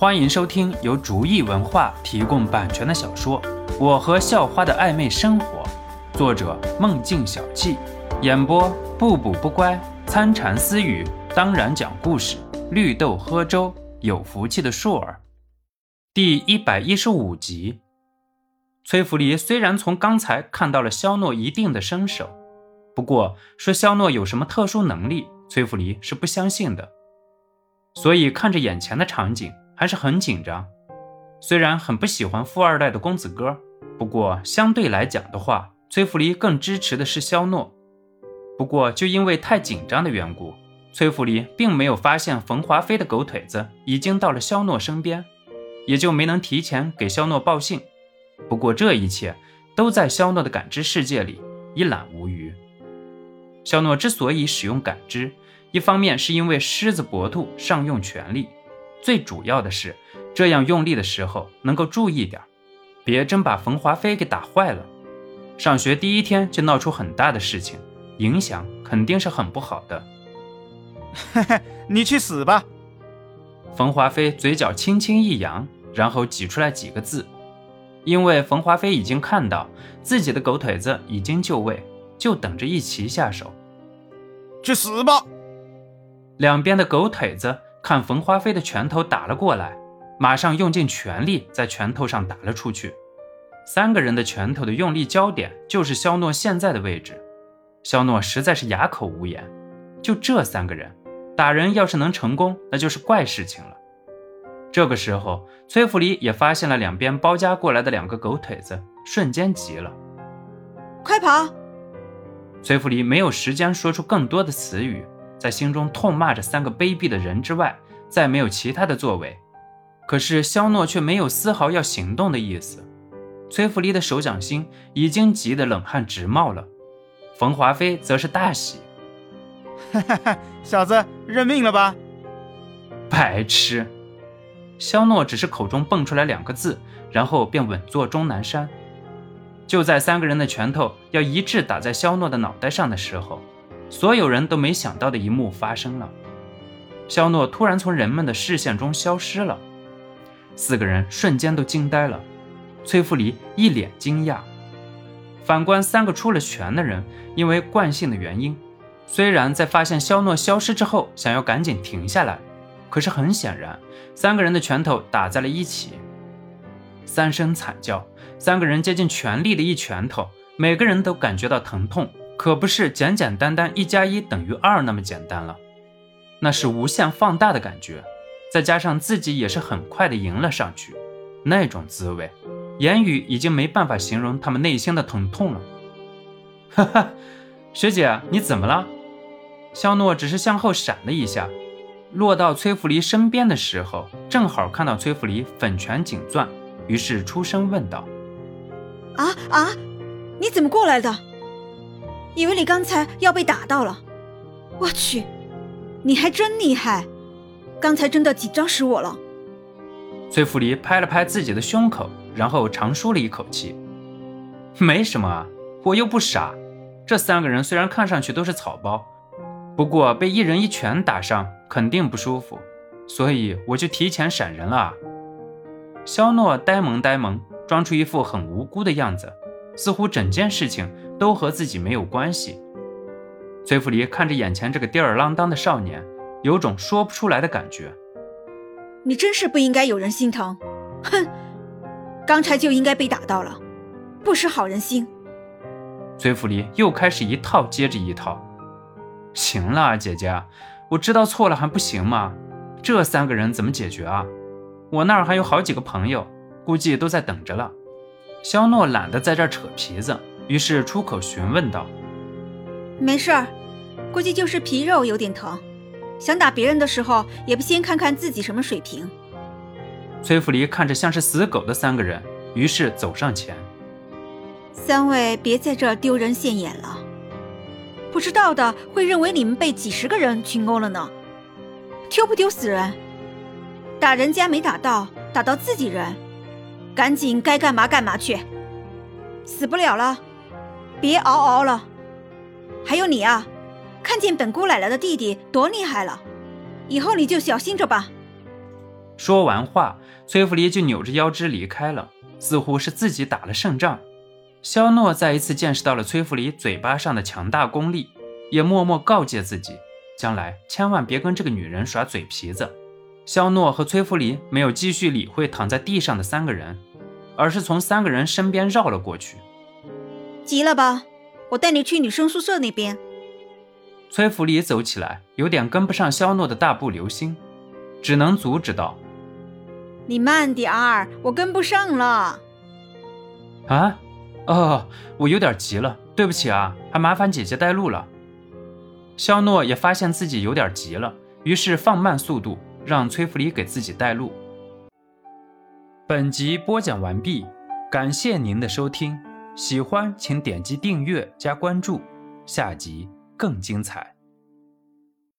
欢迎收听由竹意文化提供版权的小说《我和校花的暧昧生活》，作者梦境小憩，演播不补不乖、参禅私语，当然讲故事，绿豆喝粥，有福气的硕儿。第一百一十五集，崔福离虽然从刚才看到了肖诺一定的身手，不过说肖诺有什么特殊能力，崔福离是不相信的。所以看着眼前的场景。还是很紧张，虽然很不喜欢富二代的公子哥，不过相对来讲的话，崔福离更支持的是肖诺。不过就因为太紧张的缘故，崔福离并没有发现冯华飞的狗腿子已经到了肖诺身边，也就没能提前给肖诺报信。不过这一切都在肖诺的感知世界里一览无余。肖诺之所以使用感知，一方面是因为狮子搏兔尚用全力。最主要的是，这样用力的时候能够注意点，别真把冯华飞给打坏了。上学第一天就闹出很大的事情，影响肯定是很不好的。嘿嘿，你去死吧！冯华飞嘴角轻轻一扬，然后挤出来几个字。因为冯华飞已经看到自己的狗腿子已经就位，就等着一齐下手。去死吧！两边的狗腿子。看冯花飞的拳头打了过来，马上用尽全力在拳头上打了出去。三个人的拳头的用力焦点就是肖诺现在的位置。肖诺实在是哑口无言。就这三个人打人，要是能成功，那就是怪事情了。这个时候，崔福离也发现了两边包夹过来的两个狗腿子，瞬间急了：“快跑！”崔福离没有时间说出更多的词语。在心中痛骂着三个卑鄙的人之外，再没有其他的作为。可是肖诺却没有丝毫要行动的意思。崔福利的手掌心已经急得冷汗直冒了。冯华飞则是大喜：“哈哈哈，小子认命了吧？”白痴！肖诺只是口中蹦出来两个字，然后便稳坐终南山。就在三个人的拳头要一致打在肖诺的脑袋上的时候。所有人都没想到的一幕发生了，肖诺突然从人们的视线中消失了，四个人瞬间都惊呆了。崔福离一脸惊讶。反观三个出了拳的人，因为惯性的原因，虽然在发现肖诺消失之后想要赶紧停下来，可是很显然，三个人的拳头打在了一起。三声惨叫，三个人接近全力的一拳头，每个人都感觉到疼痛。可不是简简单单一加一等于二那么简单了，那是无限放大的感觉，再加上自己也是很快的迎了上去，那种滋味，言语已经没办法形容他们内心的疼痛了。哈哈，学姐你怎么了？肖诺只是向后闪了一下，落到崔福离身边的时候，正好看到崔福离粉拳紧攥，于是出声问道：“啊啊，你怎么过来的？”以为你刚才要被打到了，我去，你还真厉害，刚才真的紧张死我了。崔福离拍了拍自己的胸口，然后长舒了一口气。没什么啊，我又不傻。这三个人虽然看上去都是草包，不过被一人一拳打伤肯定不舒服，所以我就提前闪人了。肖诺呆萌呆萌，装出一副很无辜的样子，似乎整件事情。都和自己没有关系。崔福离看着眼前这个吊儿郎当的少年，有种说不出来的感觉。你真是不应该有人心疼，哼！刚才就应该被打到了，不识好人心。崔福离又开始一套接着一套。行了，姐姐，我知道错了还不行吗？这三个人怎么解决啊？我那儿还有好几个朋友，估计都在等着了。肖诺懒得在这扯皮子。于是出口询问道：“没事儿，估计就是皮肉有点疼。想打别人的时候，也不先看看自己什么水平。”崔福离看着像是死狗的三个人，于是走上前：“三位别在这丢人现眼了，不知道的会认为你们被几十个人群殴了呢。丢不丢死人？打人家没打到，打到自己人，赶紧该干嘛干嘛去。死不了了。”别嗷嗷了，还有你啊！看见本姑奶奶的弟弟多厉害了，以后你就小心着吧。说完话，崔福离就扭着腰肢离开了，似乎是自己打了胜仗。肖诺再一次见识到了崔福离嘴巴上的强大功力，也默默告诫自己，将来千万别跟这个女人耍嘴皮子。肖诺和崔福离没有继续理会躺在地上的三个人，而是从三个人身边绕了过去。急了吧？我带你去女生宿舍那边。崔福里走起来有点跟不上肖诺的大步流星，只能阻止道：“你慢点儿，我跟不上了。”啊，哦，我有点急了，对不起啊，还麻烦姐姐带路了。肖诺也发现自己有点急了，于是放慢速度，让崔福里给自己带路。本集播讲完毕，感谢您的收听，喜欢请点击订阅加关注，下集。更精彩。